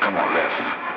come on, left.